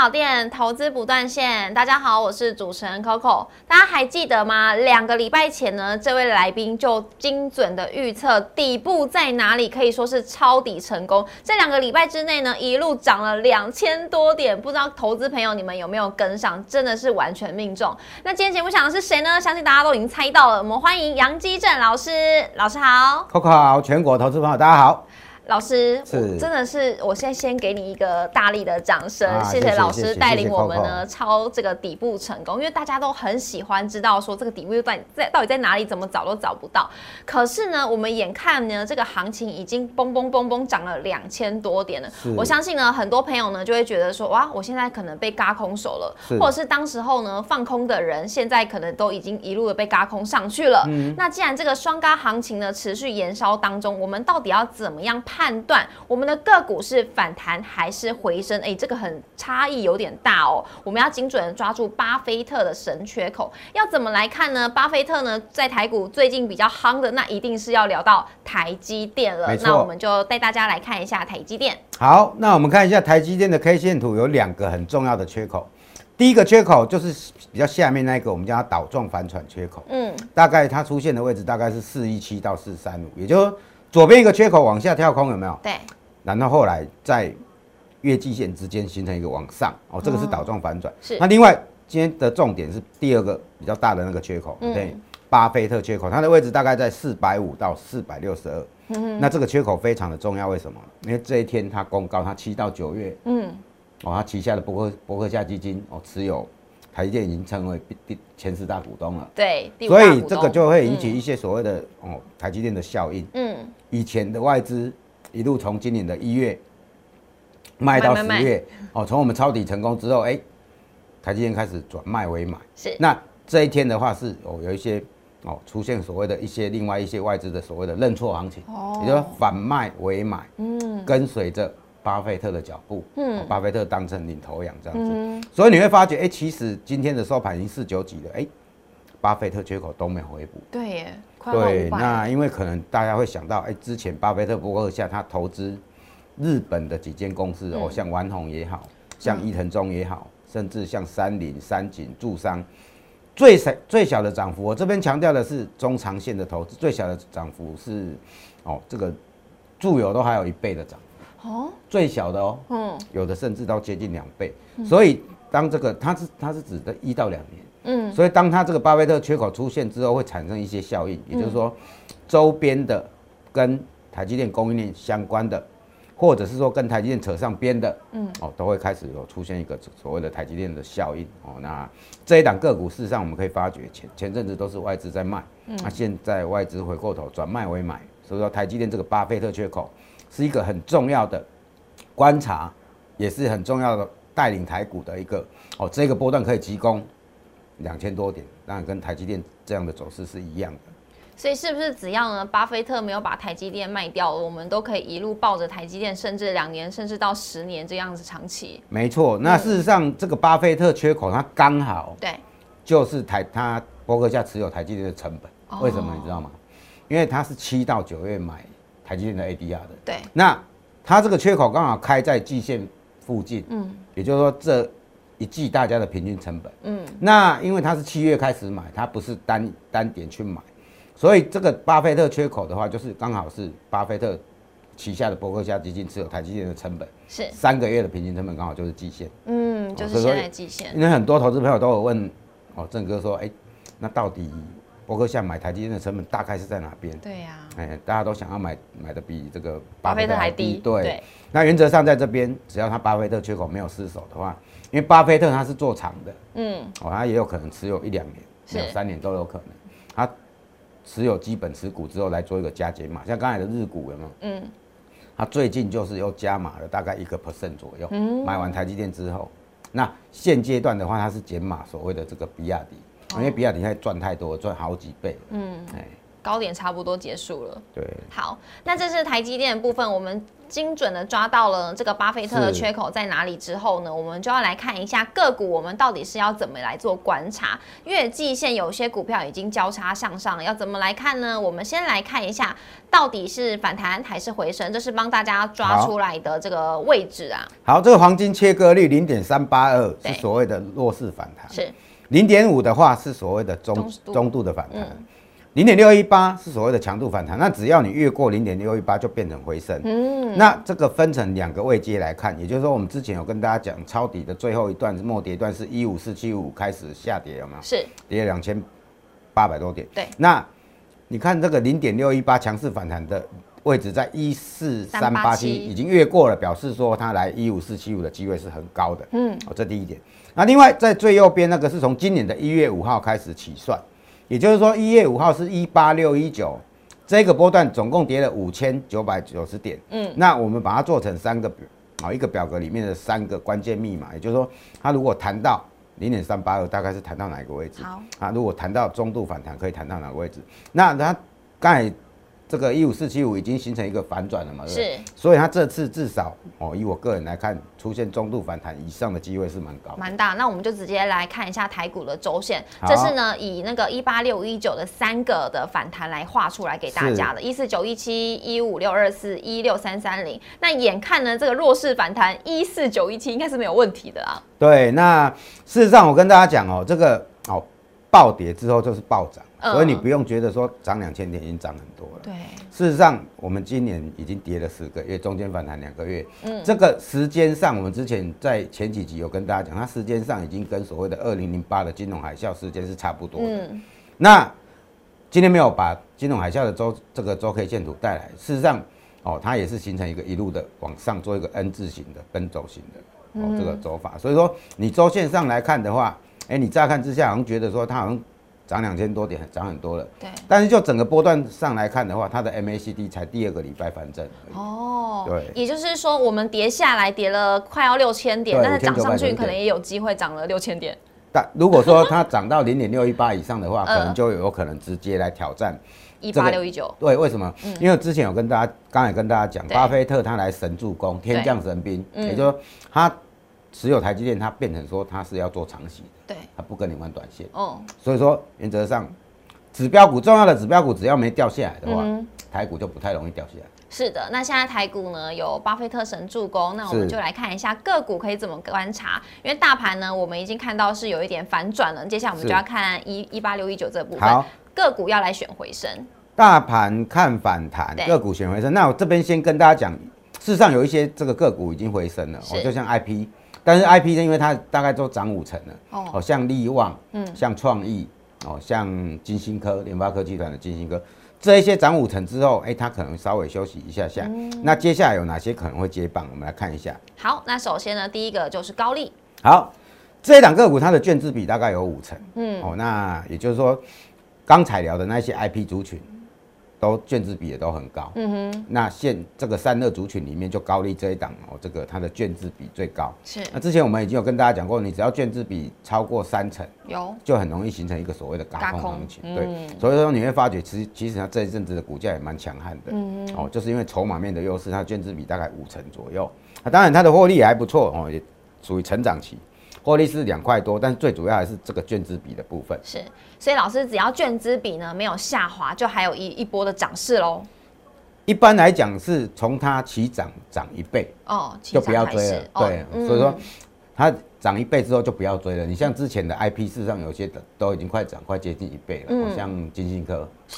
小店，投资不断线。大家好，我是主持人 Coco。大家还记得吗？两个礼拜前呢，这位来宾就精准的预测底部在哪里，可以说是抄底成功。这两个礼拜之内呢，一路涨了两千多点，不知道投资朋友你们有没有跟上？真的是完全命中。那今天节目想的是谁呢？相信大家都已经猜到了。我们欢迎杨基正老师，老师好，Coco 好，全国投资朋友大家好。老师，真的是，我现在先给你一个大力的掌声，谢谢老师带领我们呢抄这个底部成功，因为大家都很喜欢知道说这个底部又在在到底在哪里，怎么找都找不到。可是呢，我们眼看呢这个行情已经嘣嘣嘣嘣涨了两千多点了，我相信呢很多朋友呢就会觉得说哇，我现在可能被嘎空手了，或者是当时候呢放空的人现在可能都已经一路的被嘎空上去了。那既然这个双嘎行情呢持续延烧当中，我们到底要怎么样？判断我们的个股是反弹还是回升？哎，这个很差异有点大哦。我们要精准的抓住巴菲特的神缺口，要怎么来看呢？巴菲特呢，在台股最近比较夯的，那一定是要聊到台积电了。那我们就带大家来看一下台积电。好，那我们看一下台积电的 K 线图，有两个很重要的缺口。第一个缺口就是比较下面那个，我们叫它倒状反转缺口。嗯，大概它出现的位置大概是四一七到四三五，也就。左边一个缺口往下跳空有没有？对。然后后来在月季线之间形成一个往上哦，这个是倒状反转。是。那另外今天的重点是第二个比较大的那个缺口，对，巴菲特缺口，它的位置大概在四百五到四百六十二。嗯那这个缺口非常的重要，为什么？因为这一天它公告，它七到九月，嗯，哦，它旗下的伯克伯克夏基金哦持有。台积电已经成为第前十大股东了，对，所以这个就会引起一些所谓的哦台积电的效应。嗯，以前的外资一路从今年的一月卖到十月，哦，从我们抄底成功之后，哎，台积电开始转卖为买。是，那这一天的话是哦有一些哦出现所谓的一些另外一些外资的所谓的认错行情，哦，也就是反卖为买，嗯，跟随着。巴菲特的脚步，嗯，巴菲特当成领头羊这样子，所以你会发觉，哎，其实今天的收盘已经四九几了，哎，巴菲特缺口都没有回补，对耶，对，那因为可能大家会想到，哎，之前巴菲特博客下他投资日本的几间公司，哦，像丸红也好像伊藤忠也好，甚至像三菱、三井、住商，最小最小的涨幅，我这边强调的是中长线的投资，最小的涨幅是，哦，这个住友都还有一倍的涨。哦，最小的哦，嗯，有的甚至到接近两倍，所以当这个它是它是指的一到两年，嗯，所以当它这个巴菲特缺口出现之后，会产生一些效应，也就是说，周边的跟台积电供应链相关的，或者是说跟台积电扯上边的，嗯，哦，都会开始有出现一个所谓的台积电的效应，哦，那这一档个股事实上我们可以发觉前前阵子都是外资在卖，那现在外资回过头转卖为买，所以说台积电这个巴菲特缺口。是一个很重要的观察，也是很重要的带领台股的一个哦，这个波段可以提供两千多点，当然跟台积电这样的走势是一样的。所以是不是只要呢，巴菲特没有把台积电卖掉，我们都可以一路抱着台积电，甚至两年，甚至到十年这样子长期？没错，那事实上这个巴菲特缺口，它刚好对，就是台他伯克夏持有台积电的成本，为什么你知道吗？因为他是七到九月买。台积电的 ADR 的，对，那它这个缺口刚好开在季线附近，嗯，也就是说这一季大家的平均成本，嗯，那因为它是七月开始买，它不是单单点去买，所以这个巴菲特缺口的话，就是刚好是巴菲特旗下的伯克夏基金持有台积电的成本。是。三个月的平均成本刚好就是季线，嗯，就是现在季线，因为很多投资朋友都有问哦，郑哥说，哎，那到底？伯克夏买台积电的成本大概是在哪边？对呀，哎，大家都想要买买的比这个巴菲特还低。对，那原则上在这边，只要他巴菲特缺口没有失守的话，因为巴菲特他是做长的，嗯，哦，他也有可能持有一两年、两三年都有可能。他持有基本持股之后来做一个加减码，像刚才的日股有没有？嗯，他最近就是又加码了大概一个 percent 左右。嗯，买完台积电之后，那现阶段的话，他是减码所谓的这个比亚迪。因为比亚迪现在赚太多，赚好几倍。嗯，哎，高点差不多结束了。对，好，那这是台积电的部分，我们。精准的抓到了这个巴菲特的缺口在哪里之后呢，我们就要来看一下个股，我们到底是要怎么来做观察？月季线有些股票已经交叉向上，要怎么来看呢？我们先来看一下，到底是反弹还是回升？这是帮大家抓出来的这个位置啊。好，这个黄金切割率零点三八二是所谓的弱势反弹，是零点五的话是所谓的中中度的反弹。零点六一八是所谓的强度反弹，那只要你越过零点六一八，就变成回升。嗯，那这个分成两个位阶来看，也就是说，我们之前有跟大家讲，抄底的最后一段末跌段是一五四七五开始下跌，有没有？是跌两千八百多点。对，那你看这个零点六一八强势反弹的位置在一四三八七，已经越过了，表示说它来一五四七五的机会是很高的。嗯，哦，这第一点。那另外在最右边那个是从今年的一月五号开始起算。也就是说，一月五号是一八六一九，这个波段总共跌了五千九百九十点。嗯，那我们把它做成三个表，啊，一个表格里面的三个关键密码。也就是说，它如果谈到零点三八二，大概是谈到哪一个位置？好，啊，如果谈到中度反弹，可以谈到哪个位置？那它刚才。这个一五四七五已经形成一个反转了嘛？是，所以它这次至少哦，以我个人来看，出现中度反弹以上的机会是蛮高，蛮大。那我们就直接来看一下台股的周线，这是呢以那个一八六一九的三个的反弹来画出来给大家的，一四九一七一五六二四一六三三零。那眼看呢这个弱势反弹一四九一七应该是没有问题的啊。对，那事实上我跟大家讲哦，这个哦暴跌之后就是暴涨。所以你不用觉得说涨两千点已经涨很多了。对，事实上我们今年已经跌了十个月，中间反弹两个月。嗯，这个时间上，我们之前在前几集有跟大家讲，它时间上已经跟所谓的二零零八的金融海啸时间是差不多的。嗯，那今天没有把金融海啸的周这个周 K 线图带来，事实上哦，它也是形成一个一路的往上做一个 N 字形的奔走型的哦这个走法。所以说你周线上来看的话，哎，你乍看之下好像觉得说它好像。涨两千多点，涨很多了。对，但是就整个波段上来看的话，它的 MACD 才第二个礼拜反正。哦，对，也就是说，我们跌下来跌了快要六千点，但是涨上去可能也有机会涨了六千点。但如果说它涨到零点六一八以上的话，可能就有可能直接来挑战一八六一九。对，为什么？因为之前有跟大家，刚才跟大家讲，巴菲特他来神助攻，天降神兵，也就是说他。持有台积电，他变成说他是要做长期的，对，他不跟你玩短线。哦，所以说原则上，指标股重要的指标股只要没掉下来的话，台股就不太容易掉下来。是的，那现在台股呢有巴菲特神助攻，那我们就来看一下个股可以怎么观察。因为大盘呢，我们已经看到是有一点反转了，接下来我们就要看一一八六一九这部分。个股要来选回升。大盘看反弹，个股选回升。那我这边先跟大家讲，事实上有一些这个个股已经回升了，哦，就像 IP。但是 I P 呢，因为它大概都涨五成了，哦，像利旺，嗯，像创意，哦，像金星科、联发科技团的金星科，这一些涨五成之后，哎，它可能稍微休息一下下。嗯那接下来有哪些可能会接棒？我们来看一下。好，那首先呢，第一个就是高利。好，这一档个股它的卷资比大概有五成，嗯，哦，那也就是说，刚才聊的那些 I P 族群。都卷资比也都很高，嗯哼。那现这个散热族群里面，就高利这一档哦，这个它的卷资比最高。是。那之前我们已经有跟大家讲过，你只要卷资比超过三成，有就很容易形成一个所谓的嘎空行情。对。所以说你会发觉，其实其实它这一阵子的股价也蛮强悍的。嗯哦，就是因为筹码面的优势，它卷资比大概五成左右。啊，当然它的获利也还不错哦，也属于成长期。获利是两块多，但是最主要还是这个卷资比的部分。是，所以老师只要卷资比呢没有下滑，就还有一一波的涨势喽。一般来讲是从它起涨涨一倍哦，就不要追了。对，所以说它涨一倍之后就不要追了。你像之前的 IP，事实上有些的都已经快涨快接近一倍了，像金信科。是，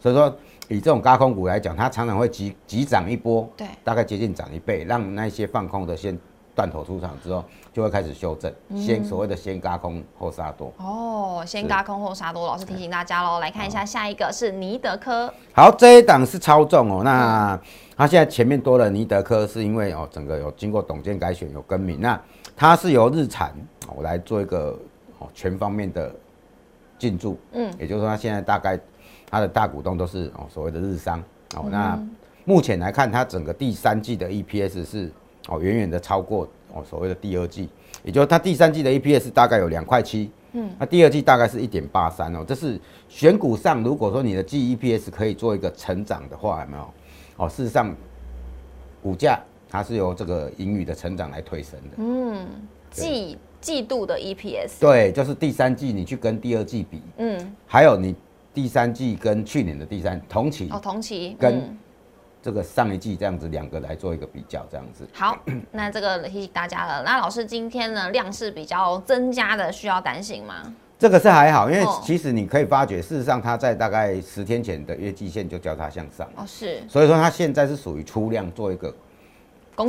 所以说以这种高空股来讲，它常常会急急涨一波，对，大概接近涨一倍，让那些放空的先。断头出场之后，就会开始修正，先所谓的先嘎空后杀多。哦，先嘎空后杀多，老师提醒大家喽。来看一下下一个是尼德科。好，这一档是超重哦。那它现在前面多了尼德科，是因为哦整个有经过董监改选有更名。那它是由日产我来做一个哦全方面的进驻。嗯，也就是说它现在大概它的大股东都是哦所谓的日商。哦，那目前来看，它整个第三季的 EPS 是。哦，远远的超过哦所谓的第二季，也就是它第三季的 EPS 大概有两块七，嗯，那第二季大概是一点八三哦，这是选股上，如果说你的季 EPS 可以做一个成长的话，有没有？哦，事实上，股价它是由这个盈余的成长来推升的。嗯，季季度的 EPS。对，就是第三季你去跟第二季比，嗯，还有你第三季跟去年的第三同期哦，同期跟这个上一季这样子两个来做一个比较，这样子。好，那这个提醒大家了。那老师今天呢量是比较增加的，需要担心吗？这个是还好，因为其实你可以发觉，事实上它在大概十天前的月季线就交叉向上哦，是，所以说它现在是属于出量做一个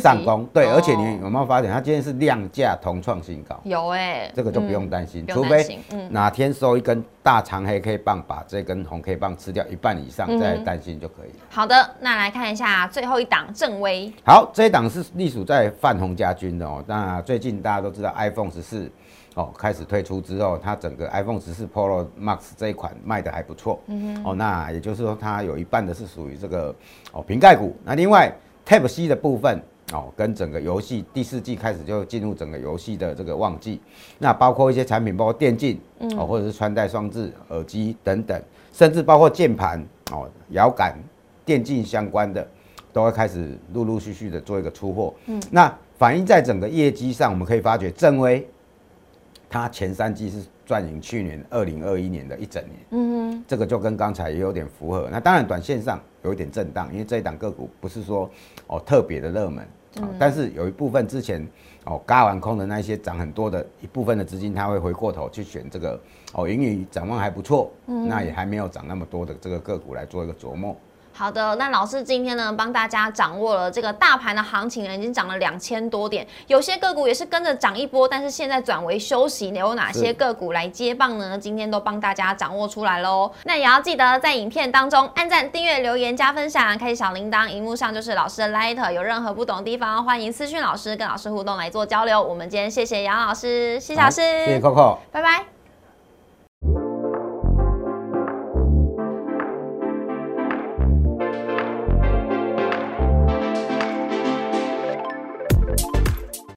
上攻，对，而且你有没有发现它今天是量价同创新高？有哎，这个就不用担心，除非哪天收一根大长黑 K 棒把这根红 K 棒吃掉一半以上，再担心就可以了。好的，那来看一下最后一档正威。好，这一档是隶属在泛红家军的哦。那最近大家都知道 iPhone 十四。哦，开始推出之后，它整个 iPhone 十四 Pro Max 这一款卖的还不错。嗯哼。哦，那也就是说，它有一半的是属于这个哦瓶盖股。那另外 Type C 的部分哦，跟整个游戏第四季开始就进入整个游戏的这个旺季。那包括一些产品，包括电竞哦，或者是穿戴装置、耳机等等，甚至包括键盘哦、摇杆、电竞相关的，都会开始陆陆续续的做一个出货。嗯。那反映在整个业绩上，我们可以发觉正威。它前三季是赚赢去年二零二一年的一整年，嗯哼，这个就跟刚才也有点符合。那当然短线上有一点震荡，因为这一档个股不是说哦特别的热门，啊，但是有一部分之前哦嘎完空的那些涨很多的一部分的资金，它会回过头去选这个哦盈余展望还不错，嗯，那也还没有涨那么多的这个个股来做一个琢磨。好的，那老师今天呢，帮大家掌握了这个大盘的行情呢，已经涨了两千多点，有些个股也是跟着涨一波，但是现在转为休息，有哪些个股来接棒呢？今天都帮大家掌握出来喽。那也要记得在影片当中按赞、订阅、留言、加分享，开启小铃铛，荧幕上就是老师的 light，有任何不懂的地方，欢迎私讯老师，跟老师互动来做交流。我们今天谢谢杨老师，谢谢老师，谢谢 Coco，拜拜。